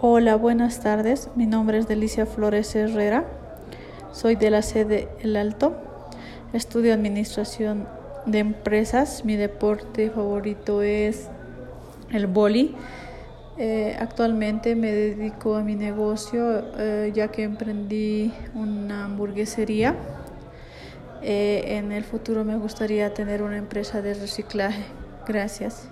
Hola, buenas tardes. Mi nombre es Delicia Flores Herrera. Soy de la sede El Alto. Estudio Administración de Empresas. Mi deporte favorito es el boli. Eh, actualmente me dedico a mi negocio eh, ya que emprendí una hamburguesería. Eh, en el futuro me gustaría tener una empresa de reciclaje. Gracias.